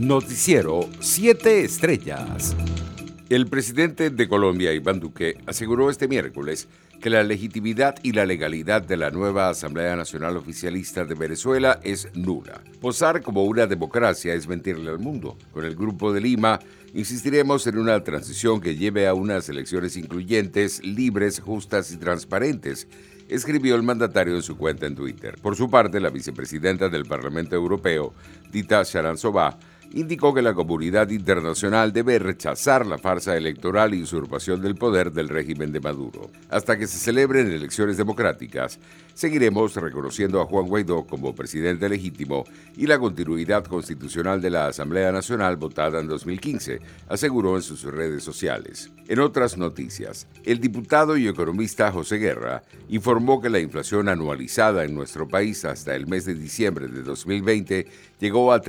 Noticiero 7 Estrellas. El presidente de Colombia, Iván Duque, aseguró este miércoles que la legitimidad y la legalidad de la nueva Asamblea Nacional Oficialista de Venezuela es nula. Posar como una democracia es mentirle al mundo. Con el Grupo de Lima insistiremos en una transición que lleve a unas elecciones incluyentes, libres, justas y transparentes escribió el mandatario en su cuenta en Twitter. Por su parte, la vicepresidenta del Parlamento Europeo, Dita Sharantsova, indicó que la comunidad internacional debe rechazar la farsa electoral y usurpación del poder del régimen de Maduro. Hasta que se celebren elecciones democráticas, seguiremos reconociendo a Juan Guaidó como presidente legítimo y la continuidad constitucional de la Asamblea Nacional votada en 2015, aseguró en sus redes sociales. En otras noticias, el diputado y economista José Guerra informó que la inflación anualizada en nuestro país hasta el mes de diciembre de 2020 llegó a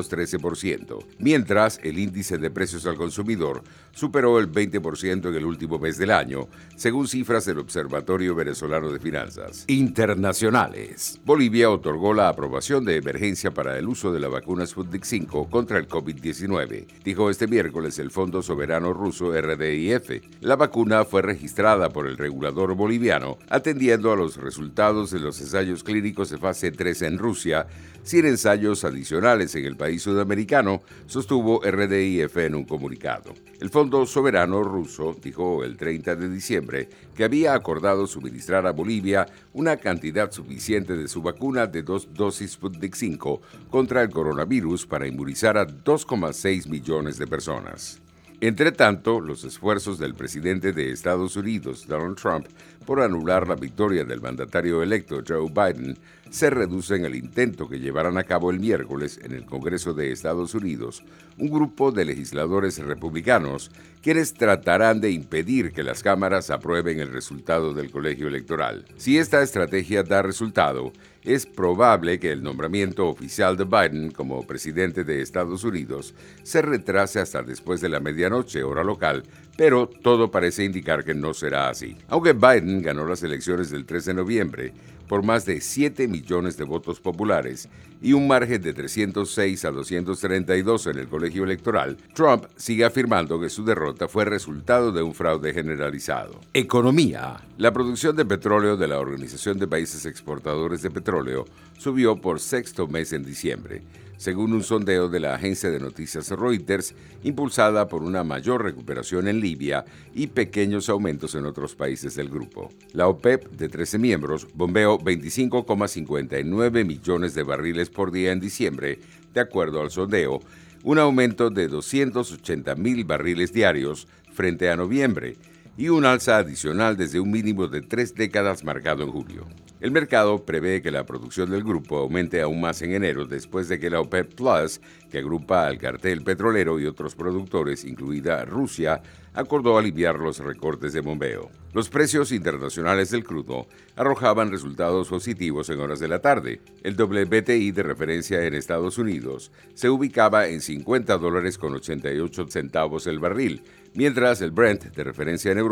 3.713%, mientras el índice de precios al consumidor superó el 20% en el último mes del año, según cifras del Observatorio Venezolano de Finanzas. Internacionales. Bolivia otorgó la aprobación de emergencia para el uso de la vacuna Sputnik 5 contra el COVID-19, dijo este miércoles el Fondo Soberano Ruso RDIF. La vacuna fue registrada por el regulador boliviano, atendiendo a los resultados de los ensayos clínicos de fase 3 en Rusia, sin ensayos adicionales en el país sudamericano, sostuvo RDIF en un comunicado. El Fondo Soberano ruso dijo el 30 de diciembre que había acordado suministrar a Bolivia una cantidad suficiente de su vacuna de dos dosis Sputnik 5 contra el coronavirus para inmunizar a 2,6 millones de personas. Entre tanto, los esfuerzos del presidente de Estados Unidos, Donald Trump, por anular la victoria del mandatario electo Joe Biden se reducen al intento que llevarán a cabo el miércoles en el Congreso de Estados Unidos un grupo de legisladores republicanos quienes tratarán de impedir que las cámaras aprueben el resultado del colegio electoral. Si esta estrategia da resultado, es probable que el nombramiento oficial de Biden como presidente de Estados Unidos se retrase hasta después de la medianoche hora local, pero todo parece indicar que no será así. Aunque Biden ganó las elecciones del 13 de noviembre por más de 7 millones de votos populares y un margen de 306 a 232 en el colegio electoral, Trump sigue afirmando que su derrota fue resultado de un fraude generalizado. Economía. La producción de petróleo de la Organización de Países Exportadores de Petróleo subió por sexto mes en diciembre según un sondeo de la agencia de noticias Reuters, impulsada por una mayor recuperación en Libia y pequeños aumentos en otros países del grupo. La OPEP, de 13 miembros, bombeó 25,59 millones de barriles por día en diciembre, de acuerdo al sondeo, un aumento de 280 mil barriles diarios frente a noviembre y un alza adicional desde un mínimo de tres décadas marcado en julio. El mercado prevé que la producción del grupo aumente aún más en enero después de que la OPEP Plus, que agrupa al cartel petrolero y otros productores, incluida Rusia, acordó aliviar los recortes de bombeo. Los precios internacionales del crudo arrojaban resultados positivos en horas de la tarde. El WTI de referencia en Estados Unidos se ubicaba en 50 dólares con 88 centavos el barril, mientras el Brent de referencia en Europa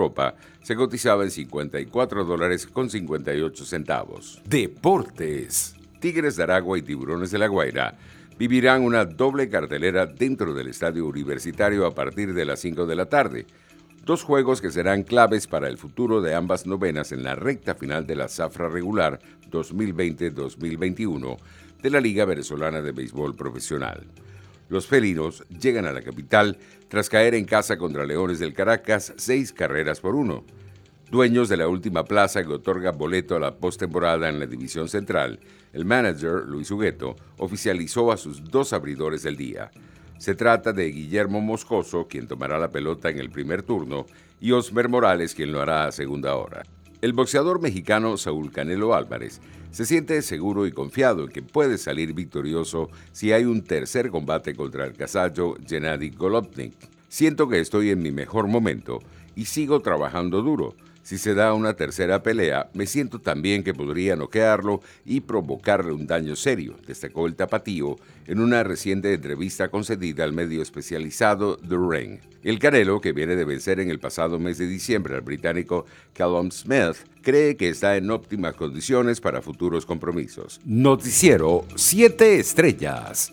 se cotizaba en 54 dólares con 58 centavos. Deportes. Tigres de Aragua y Tiburones de la Guaira vivirán una doble cartelera dentro del estadio universitario a partir de las 5 de la tarde. Dos juegos que serán claves para el futuro de ambas novenas en la recta final de la zafra regular 2020-2021 de la Liga Venezolana de Béisbol Profesional. Los felinos llegan a la capital tras caer en casa contra Leones del Caracas seis carreras por uno. Dueños de la última plaza que otorga boleto a la postemporada en la División Central, el manager Luis Hugueto oficializó a sus dos abridores del día. Se trata de Guillermo Moscoso, quien tomará la pelota en el primer turno, y Osmer Morales, quien lo hará a segunda hora. El boxeador mexicano Saúl Canelo Álvarez se siente seguro y confiado en que puede salir victorioso si hay un tercer combate contra el casallo Gennady Golovkin. Siento que estoy en mi mejor momento y sigo trabajando duro. Si se da una tercera pelea, me siento también que podría noquearlo y provocarle un daño serio, destacó el tapatío en una reciente entrevista concedida al medio especializado The Ring. El Canelo, que viene de vencer en el pasado mes de diciembre al británico Callum Smith, cree que está en óptimas condiciones para futuros compromisos. Noticiero 7 Estrellas.